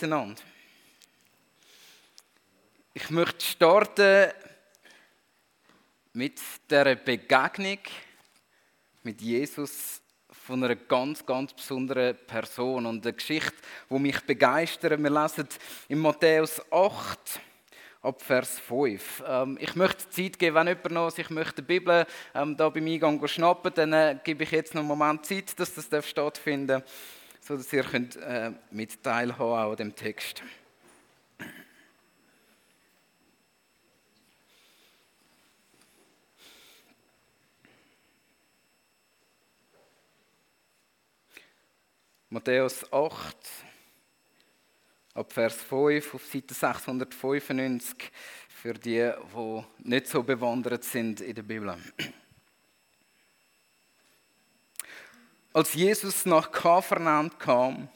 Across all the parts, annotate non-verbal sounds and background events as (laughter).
Miteinander. Ich möchte starten mit der Begegnung mit Jesus von einer ganz, ganz besonderen Person und eine Geschichte, die mich begeistert. Wir lesen in Matthäus 8 ab Vers 5. Ähm, ich möchte Zeit geben, wenn jemand noch sich möchte die Bibel ähm, da beim Eingang schnappen, dann äh, gebe ich jetzt noch einen Moment Zeit, dass das stattfinden darf sodass ihr könnt, äh, mit teilhaben an dem Text. Matthäus 8, ab Vers 5 auf Seite 695 für die, die nicht so bewandert sind in der Bibel. Als Jesus nach Kapernaum kam,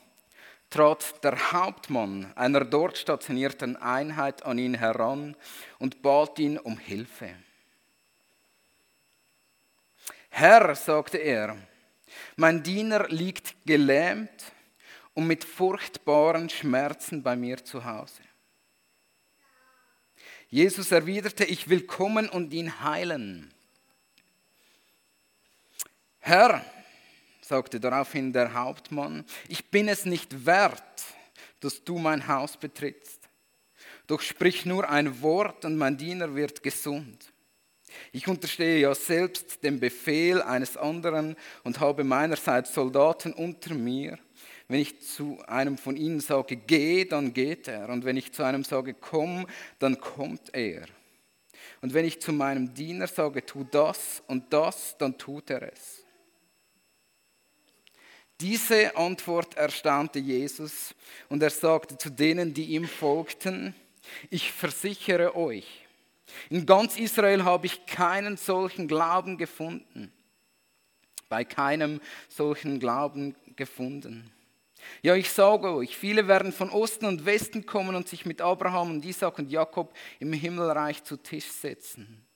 trat der Hauptmann einer dort stationierten Einheit an ihn heran und bat ihn um Hilfe. Herr, sagte er, mein Diener liegt gelähmt und mit furchtbaren Schmerzen bei mir zu Hause. Jesus erwiderte, ich will kommen und ihn heilen. Herr, sagte daraufhin der Hauptmann, ich bin es nicht wert, dass du mein Haus betrittst. Doch sprich nur ein Wort und mein Diener wird gesund. Ich unterstehe ja selbst dem Befehl eines anderen und habe meinerseits Soldaten unter mir. Wenn ich zu einem von ihnen sage, geh, dann geht er. Und wenn ich zu einem sage, komm, dann kommt er. Und wenn ich zu meinem Diener sage, tu das und das, dann tut er es. Diese Antwort erstaunte Jesus und er sagte zu denen, die ihm folgten, ich versichere euch, in ganz Israel habe ich keinen solchen Glauben gefunden, bei keinem solchen Glauben gefunden. Ja, ich sage euch, viele werden von Osten und Westen kommen und sich mit Abraham und Isaac und Jakob im Himmelreich zu Tisch setzen.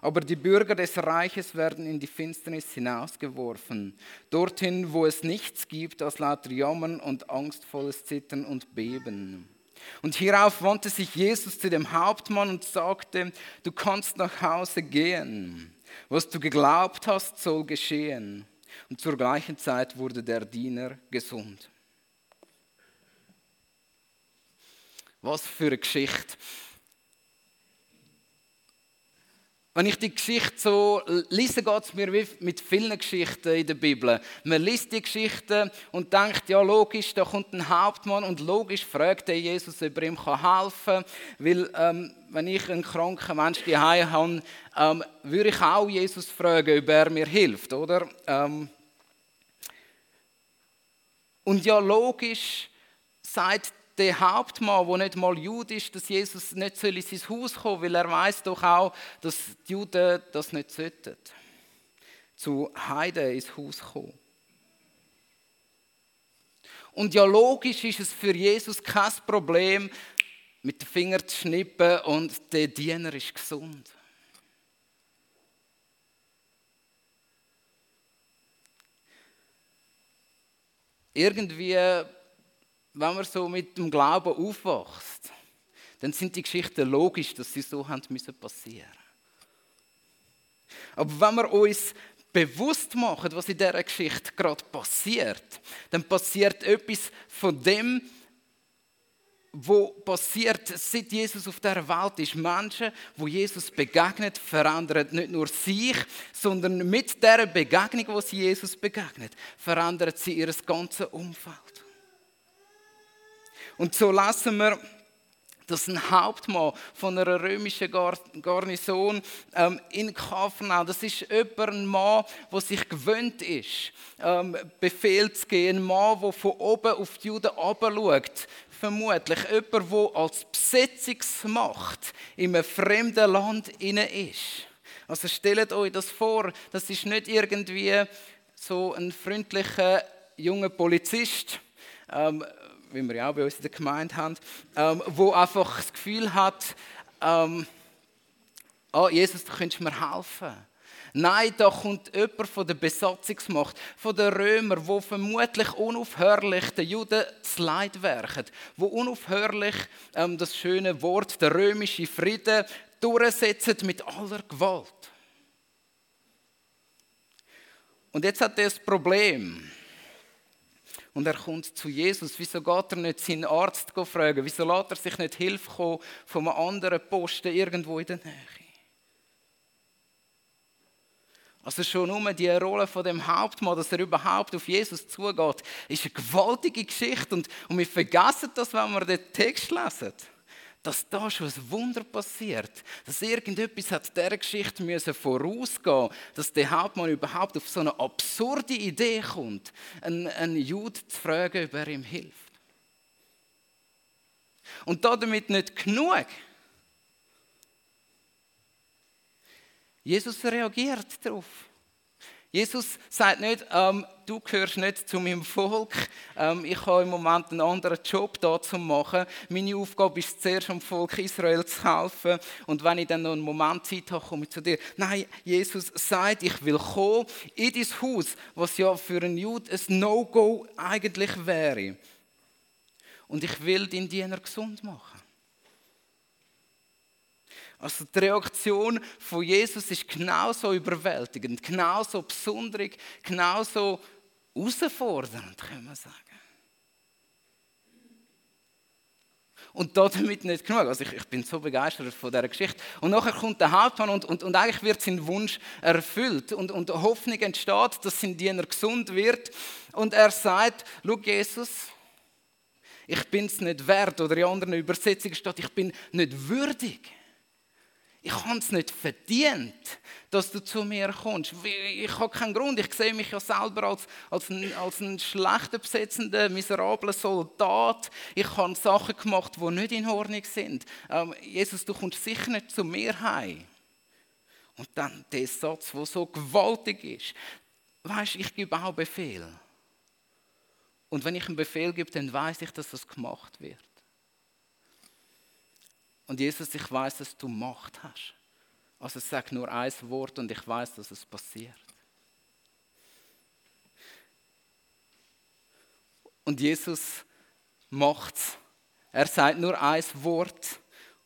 Aber die Bürger des Reiches werden in die Finsternis hinausgeworfen, dorthin, wo es nichts gibt als lauter Jammern und angstvolles Zittern und Beben. Und hierauf wandte sich Jesus zu dem Hauptmann und sagte, du kannst nach Hause gehen. Was du geglaubt hast, soll geschehen. Und zur gleichen Zeit wurde der Diener gesund. Was für eine Geschichte. Wenn ich die Geschichte so lese, geht es mir wie mit vielen Geschichten in der Bibel. Man liest die Geschichten und denkt, ja logisch, da kommt ein Hauptmann und logisch fragt er Jesus, ob er ihm helfen kann. Weil ähm, wenn ich einen kranken Menschen daheim habe, ähm, würde ich auch Jesus fragen, ob er mir hilft, oder? Ähm, und ja logisch sagt der Hauptmann, der nicht mal Jude ist, dass Jesus nicht in sein Haus kommen soll, weil er weiß doch auch, dass die Juden das nicht sollten. Zu Heiden ins Haus kommen. Und ja, logisch ist es für Jesus kein Problem, mit den Fingern zu schnippen und der Diener ist gesund. Irgendwie wenn man so mit dem Glauben aufwächst, dann sind die Geschichten logisch, dass sie so haben müssen passieren. Aber wenn wir uns bewusst machen, was in dieser Geschichte gerade passiert, dann passiert etwas von dem, wo passiert, seit Jesus auf der Welt ist. Menschen, wo Jesus begegnet, verändern nicht nur sich, sondern mit der Begegnung, wo sie Jesus begegnet, verändern sie ihr ganzes Umfeld. Und so lassen wir, dass ein Hauptmann von einer römischen Garnison ähm, in Kafernau, das ist jemand, ein Mann, der sich gewöhnt ist, ähm, Befehl zu geben, ein Mann, der von oben auf die Juden schaut, vermutlich. Jemand, der als Besetzungsmacht in einem fremden Land inne ist. Also stellt euch das vor, das ist nicht irgendwie so ein freundlicher junger Polizist, ähm, wie wir ja auch bei uns in der Gemeinde haben, ähm, wo einfach das Gefühl hat, ähm, oh Jesus, du könntest mir helfen. Nein, da kommt jemand von der Besatzungsmacht, von den Römern, wo vermutlich unaufhörlich den Juden zu Leid werken, wo unaufhörlich ähm, das schöne Wort, der römische Frieden, durchsetzen mit aller Gewalt. Und jetzt hat er das Problem. Und er kommt zu Jesus. Wieso geht er nicht seinen Arzt fragen? Wieso lässt er sich nicht Hilfe kommen von einem anderen Posten irgendwo in der Nähe? Also schon nur die Rolle von dem Hauptmann, dass er überhaupt auf Jesus zugeht, ist eine gewaltige Geschichte. Und, und wir vergessen das, wenn wir den Text lesen dass da schon ein Wunder passiert, dass irgendetwas hat dieser Geschichte müssen vorausgehen, dass der Hauptmann überhaupt auf so eine absurde Idee kommt, einen, einen Jude zu fragen, ob er ihm hilft. Und damit nicht genug. Jesus reagiert darauf. Jesus sagt nicht, ähm, du gehörst nicht zu meinem Volk, ähm, ich habe im Moment einen anderen Job da zu machen. Meine Aufgabe ist zuerst dem Volk Israel zu helfen und wenn ich dann noch einen Moment Zeit habe, komme ich zu dir. Nein, Jesus sagt, ich will kommen in dein Haus, was ja für einen Jude ein No-Go eigentlich wäre. Und ich will deinen Diener gesund machen. Also die Reaktion von Jesus ist genauso überwältigend, genauso besonders, genauso herausfordernd, kann man sagen. Und damit nicht genug. Also ich, ich, bin so begeistert von dieser Geschichte. Und nachher kommt der Hauptmann und, und, und eigentlich wird sein Wunsch erfüllt. Und, und Hoffnung entsteht, dass sein Diener gesund wird. Und er sagt, schau Jesus, ich bin es nicht wert. Oder in anderen Übersetzungen steht, ich bin nicht würdig habe es nicht verdient, dass du zu mir kommst. Ich habe keinen Grund. Ich sehe mich ja selber als, als, ein, als ein schlechter besetzender, miserabler Soldat. Ich habe Sachen gemacht, die nicht in Ordnung sind. Ähm, Jesus, du kommst sicher nicht zu mir heim. Und dann der Satz, der so gewaltig ist. Weißt, ich gebe auch Befehl. Und wenn ich einen Befehl gebe, dann weiß ich, dass das gemacht wird. Und Jesus, ich weiß, dass du Macht hast. Also sag nur ein Wort und ich weiß, dass es passiert. Und Jesus macht's. Er sagt nur ein Wort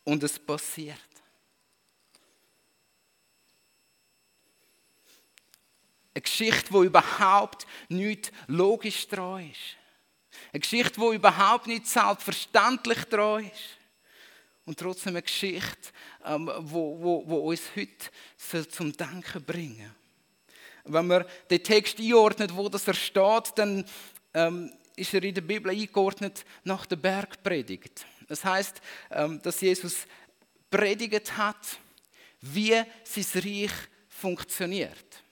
und es passiert. Eine Geschichte, wo überhaupt nicht logisch dran ist. Eine Geschichte, wo überhaupt nicht selbstverständlich dran ist und trotzdem eine Geschichte, ähm, wo, wo, wo uns heute zum Denken bringen Wenn man den Text einordnet, wo das er steht, dann ähm, ist er in der Bibel eingeordnet nach der Bergpredigt. Das heißt, ähm, dass Jesus predigt hat, wie sein Reich funktioniert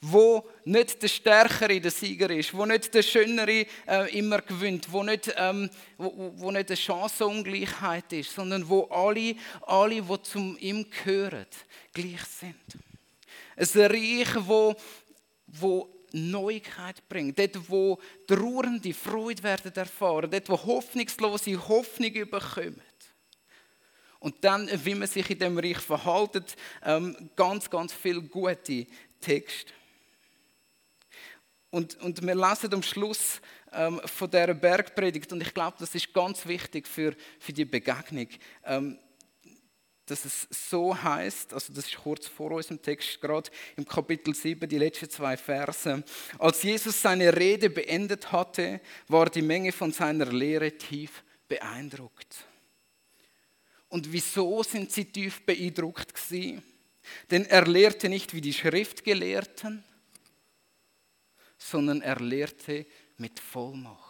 wo nicht der Stärkere der Sieger ist, wo nicht der Schönere äh, immer gewinnt, wo nicht, ähm, wo, wo nicht eine Chancenungleichheit ist, sondern wo alle, alle, die zum ihm gehören, gleich sind. Ein Reich, wo, wo Neuigkeit bringt, dort, wo trauernde Freude werden erfahren, dort, wo hoffnungslose Hoffnung überkommen. Und dann, wie man sich in dem Reich verhaltet, ähm, ganz, ganz viele gute Texte. Und, und wir lesen am Schluss ähm, von dieser Bergpredigt, und ich glaube, das ist ganz wichtig für, für die Begegnung, ähm, dass es so heißt, also das ist kurz vor unserem Text, gerade im Kapitel 7, die letzten zwei Verse. Als Jesus seine Rede beendet hatte, war die Menge von seiner Lehre tief beeindruckt. Und wieso sind sie tief beeindruckt gewesen? Denn er lehrte nicht wie die Schriftgelehrten, sondern er lehrte mit Vollmacht.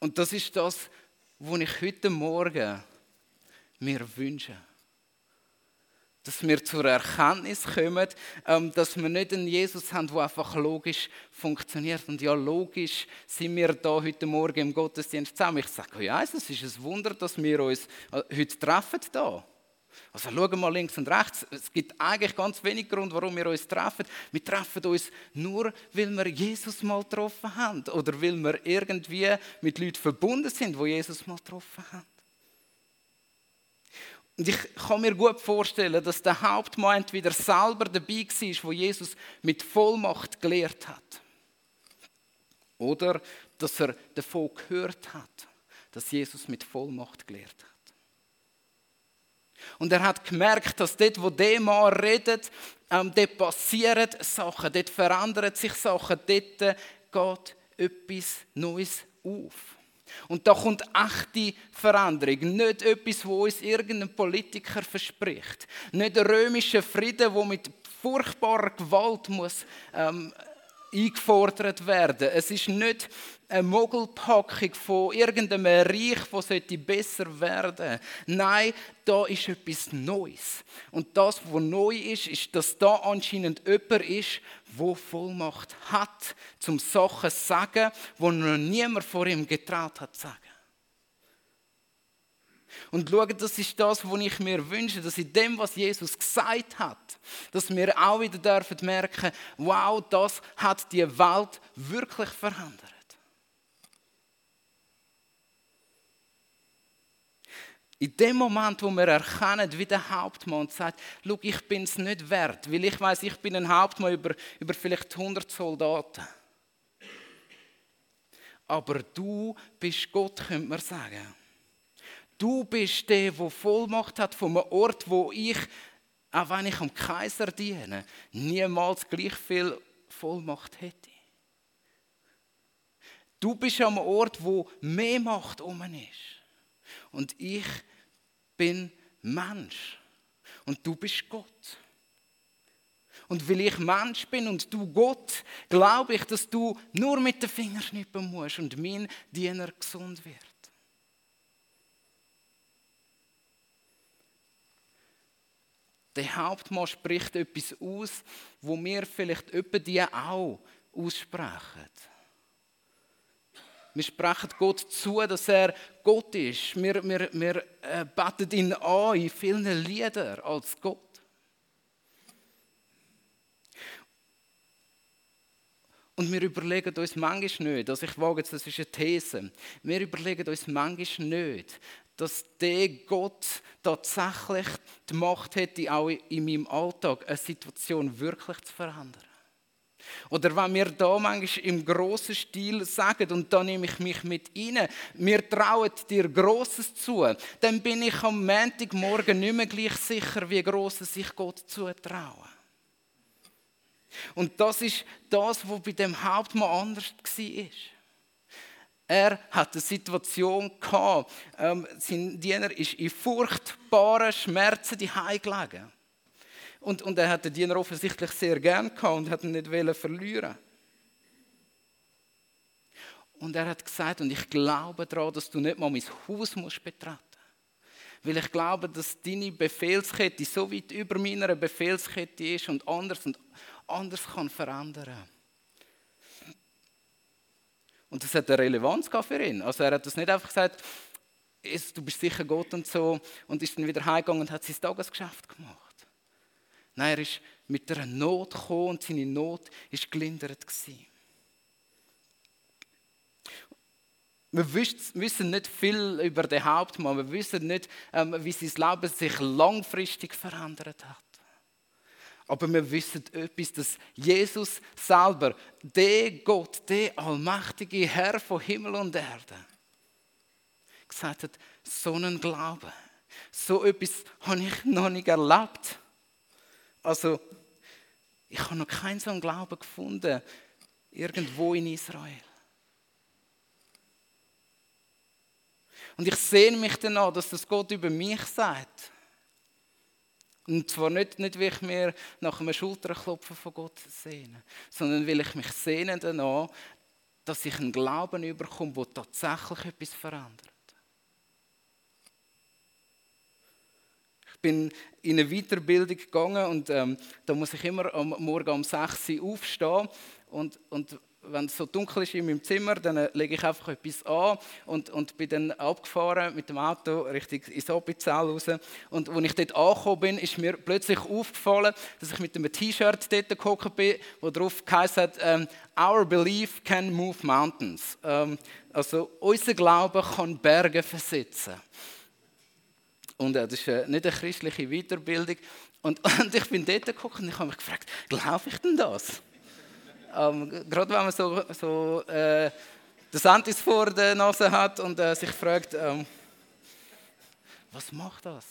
Und das ist das, was ich heute Morgen mir wünsche. Dass wir zur Erkenntnis kommen, ähm, dass wir nicht einen Jesus haben, der einfach logisch funktioniert. Und ja, logisch sind wir da heute Morgen im Gottesdienst zusammen. Ich sage, ja, es ist ein Wunder, dass wir uns äh, heute treffen da. Also schauen mal links und rechts. Es gibt eigentlich ganz wenig Grund, warum wir uns treffen. Wir treffen uns nur, weil wir Jesus mal getroffen haben oder weil wir irgendwie mit Leuten verbunden sind, wo Jesus mal getroffen haben. Und ich kann mir gut vorstellen, dass der Hauptmann entweder selber dabei war, wo Jesus mit Vollmacht gelehrt hat. Oder dass er davon gehört hat, dass Jesus mit Vollmacht gelehrt hat. Und er hat gemerkt, dass dort, wo der Mann redet, ähm, dort passieren Sachen, dort verändern sich Sachen, dort geht etwas Neues auf. Und da kommt echte Veränderung. Nicht etwas, wo uns irgendein Politiker verspricht. Nicht der römische Frieden, wo mit furchtbarer Gewalt muss, ähm, eingefordert werden. Es ist nicht eine Mogelpackung von irgendeinem Reich, das besser werden sollte. Nein, da ist etwas Neues. Und das, was neu ist, ist, dass da anscheinend jemand ist, der Vollmacht hat, zum Sachen zu sagen, die noch niemand vor ihm getraut hat zu sagen. Und schau, das ist das, was ich mir wünsche, dass in dem, was Jesus gesagt hat, dass wir auch wieder dürfen merken, wow, das hat die Welt wirklich verändert. In dem Moment, wo wir erkennen, wie der Hauptmann sagt, schau, ich bin es nicht wert, weil ich weiß, ich bin ein Hauptmann über, über vielleicht 100 Soldaten. Aber du bist Gott, könnte man sagen. Du bist der, der Vollmacht hat von einem Ort, wo ich, auch wenn ich am Kaiser diene, niemals gleich viel Vollmacht hätte. Du bist am Ort, wo mehr Macht um ist. Und ich bin Mensch. Und du bist Gott. Und weil ich Mensch bin und du Gott, glaube ich, dass du nur mit den Fingern schnippen musst und mein Diener gesund wird. Der Hauptmann spricht etwas aus, wo wir vielleicht öppe die auch aussprechen. Wir sprechen Gott zu, dass er Gott ist. Wir, wir, wir äh, beten ihn an in vielen Liedern als Gott. Und wir überlegen uns manchmal nicht, also ich wage jetzt, das ist eine These, wir überlegen uns manchmal nicht, dass der Gott tatsächlich die Macht hätte, auch in meinem Alltag eine Situation wirklich zu verändern. Oder wenn wir da manchmal im grossen Stil sagen, und da nehme ich mich mit rein, wir trauen dir Grosses zu, dann bin ich am Montagmorgen nicht mehr gleich sicher, wie Grosses ich Gott zutraue. Und das ist das, was bei dem Hauptmann anders war. Er hat eine Situation gehabt, ähm, sein Diener ist in furchtbaren Schmerzen die gelegen. Und, und er hat den Diener offensichtlich sehr gern gehabt und hat ihn nicht verlieren Und er hat gesagt, und ich glaube daran, dass du nicht mal mein Haus musst betreten weil ich glaube, dass deine Befehlskette so weit über meiner Befehlskette ist und anders und anders kann verändern. Und das hat eine Relevanz für ihn. Also er hat das nicht einfach gesagt, du bist sicher Gott und so, und ist dann wieder heimgegangen und hat sein Tagesgeschäft gemacht. Nein, er ist mit einer Not gekommen und seine Not ist gelindert gewesen. Wir wissen nicht viel über den Hauptmann, wir wissen nicht, ähm, wie sein Leben sich langfristig verändert hat. Aber wir wissen etwas, dass Jesus selber, der Gott, der allmächtige Herr von Himmel und Erde, gesagt hat, so einen Glauben, so etwas habe ich noch nicht erlebt. Also, ich habe noch keinen so einen Glauben gefunden, irgendwo in Israel. Und ich sehne mich danach, dass das Gott über mich sagt. Und zwar nicht, nicht, weil ich mir nach einem Schulterklopfen von Gott sehne, sondern weil ich mich sehne danach, dass ich einen Glauben überkomme, der tatsächlich etwas verändert. Ich bin in eine Weiterbildung gegangen und ähm, da muss ich immer am Morgen um 6 Uhr aufstehen und, und wenn es so dunkel ist in meinem Zimmer, dann lege ich einfach etwas an und, und bin dann abgefahren mit dem Auto Richtung ins Appenzell raus. Und als ich dort angekommen bin, ist mir plötzlich aufgefallen, dass ich mit einem T-Shirt dort gehockt bin, wo drauf geheißen hat, ähm, «Our belief can move mountains». Ähm, also unser Glaube kann Berge versetzen. Und äh, das ist äh, nicht eine christliche Weiterbildung. Und, (laughs) und ich bin dort geguckt und ich habe mich gefragt, glaube ich denn das? Ähm, gerade wenn man so, so äh, das Antis vor der Nase hat und äh, sich fragt, ähm, was macht das?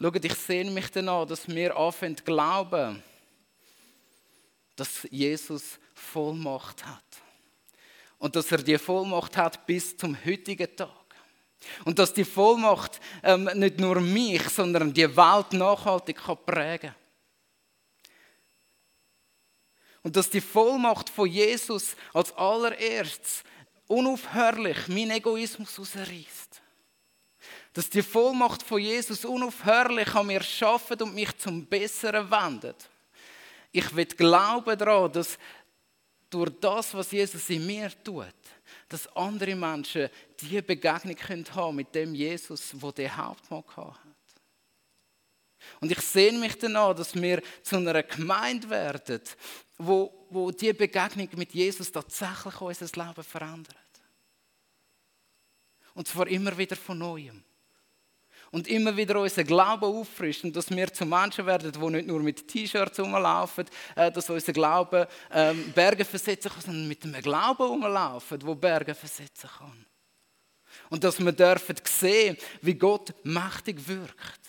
Schaut, ich sehe mich danach, dass wir anfangen zu glauben, dass Jesus Vollmacht hat. Und dass er die Vollmacht hat bis zum heutigen Tag. Und dass die Vollmacht ähm, nicht nur mich, sondern die Welt nachhaltig kann prägen Und dass die Vollmacht von Jesus als allererstes unaufhörlich meinen Egoismus ausreißt. Dass die Vollmacht von Jesus unaufhörlich an mir schafft und mich zum Besseren wendet. Ich will glauben daran, dass durch das, was Jesus in mir tut, dass andere Menschen die Begegnung haben können mit dem Jesus, wo der Hauptmann hat. Und ich sehe mich danach, dass wir zu einer Gemeinde werden, wo, wo die Begegnung mit Jesus tatsächlich unser Leben verändert. Und zwar immer wieder von Neuem und immer wieder unseren Glauben auffrischen, dass wir zu Menschen werden, die nicht nur mit T-Shirts rumlaufen, äh, dass unser Glauben ähm, Berge versetzen kann, sondern mit einem Glauben rumlaufen, wo Berge versetzen kann. Und dass wir dürfen sehen, wie Gott mächtig wirkt,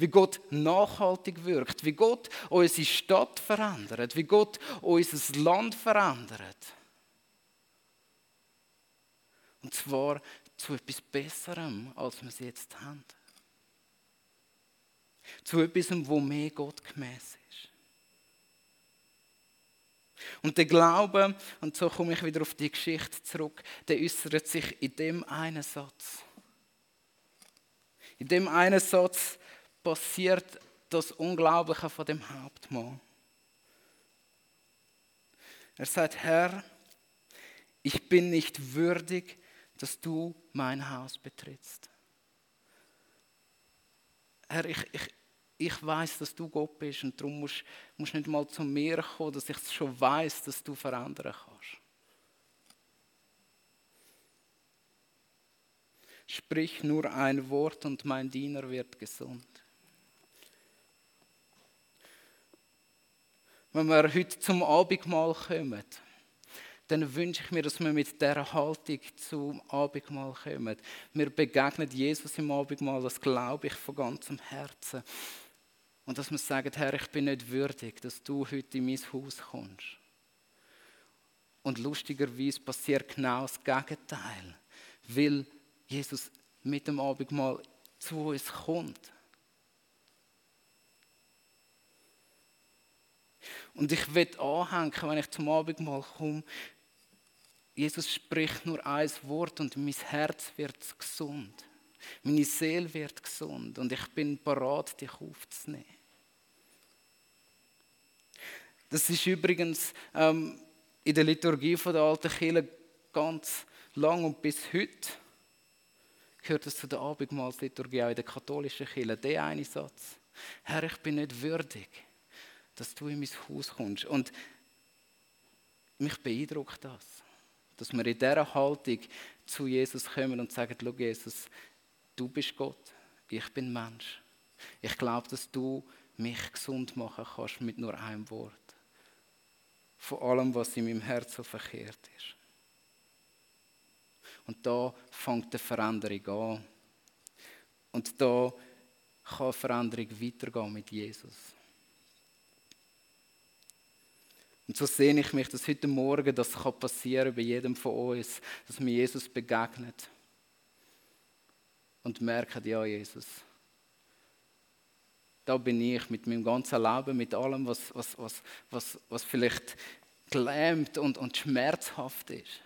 wie Gott nachhaltig wirkt, wie Gott unsere Stadt verändert, wie Gott unser Land verändert. Und zwar zu etwas Besserem, als wir es jetzt haben zu etwas, wo mehr Gott gemäß ist. Und der Glaube, und so komme ich wieder auf die Geschichte zurück, der äußert sich in dem einen Satz. In dem einen Satz passiert das Unglaubliche von dem Hauptmann. Er sagt, Herr, ich bin nicht würdig, dass du mein Haus betrittst. Herr, ich, ich, ich weiß, dass du Gott bist und darum musst du nicht mal zu mir kommen, dass ich schon weiß, dass du verändern kannst. Sprich nur ein Wort und mein Diener wird gesund. Wenn wir heute zum Abendmahl kommen, dann wünsche ich mir, dass wir mit dieser Haltung zum Abendmahl kommen. Wir begegnen Jesus im Abendmahl, das glaube ich von ganzem Herzen. Und dass wir sagen, Herr, ich bin nicht würdig, dass du heute in mein Haus kommst. Und lustigerweise passiert genau das Gegenteil, weil Jesus mit dem Abendmahl zu uns kommt. Und ich will anhängen, wenn ich zum Abendmahl komme, Jesus spricht nur ein Wort und mein Herz wird gesund. Meine Seele wird gesund und ich bin bereit, dich aufzunehmen. Das ist übrigens ähm, in der Liturgie von der alten Kirche ganz lang und bis heute gehört es zu der Abendmahlsliturgie, auch in der katholischen Kirche, der eine Satz. Herr, ich bin nicht würdig, dass du in mein Haus kommst. Und mich beeindruckt das, dass wir in dieser Haltung zu Jesus kommen und sagen, schau Jesus, du bist Gott, ich bin Mensch. Ich glaube, dass du mich gesund machen kannst mit nur einem Wort von allem, was in meinem Herzen so verkehrt ist. Und da fängt eine Veränderung an. Und da kann Veränderung weitergehen mit Jesus. Und so sehe ich mich, dass heute Morgen das passieren kann bei jedem von uns, dass mir Jesus begegnet und merkt, ja, Jesus, da bin ich mit meinem ganzen Leben, mit allem, was, was, was, was, was vielleicht gelähmt und, und schmerzhaft ist.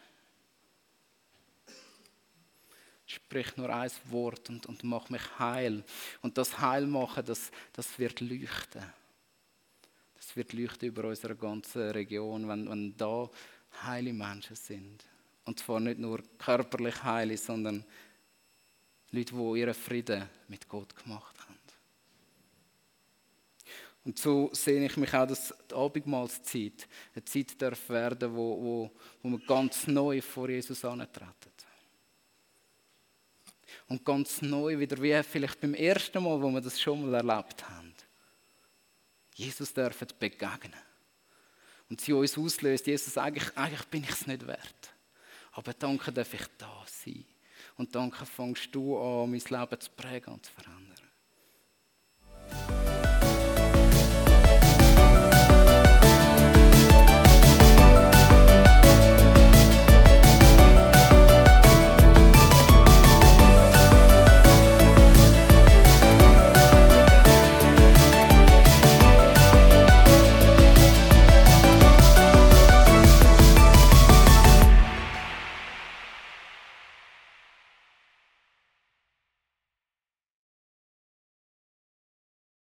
Sprich nur ein Wort und, und mach mich heil. Und das Heilmachen, das, das wird leuchten. Das wird leuchten über unsere ganze Region, wenn, wenn da heile Menschen sind. Und zwar nicht nur körperlich heile, sondern Leute, die ihren Frieden mit Gott gemacht haben. Und so sehe ich mich auch, dass die Abendmahlszeit eine Zeit darf werden, wo, wo, wo wir ganz neu vor Jesus antreten. und ganz neu wieder, wie vielleicht beim ersten Mal, wo wir das schon mal erlebt haben, Jesus dürfen begegnen. Und sie uns auslöst, Jesus, eigentlich, eigentlich bin ich es nicht wert. Aber danke darf ich da sein. Und danke fängst du an, mein Leben zu prägen und zu verändern.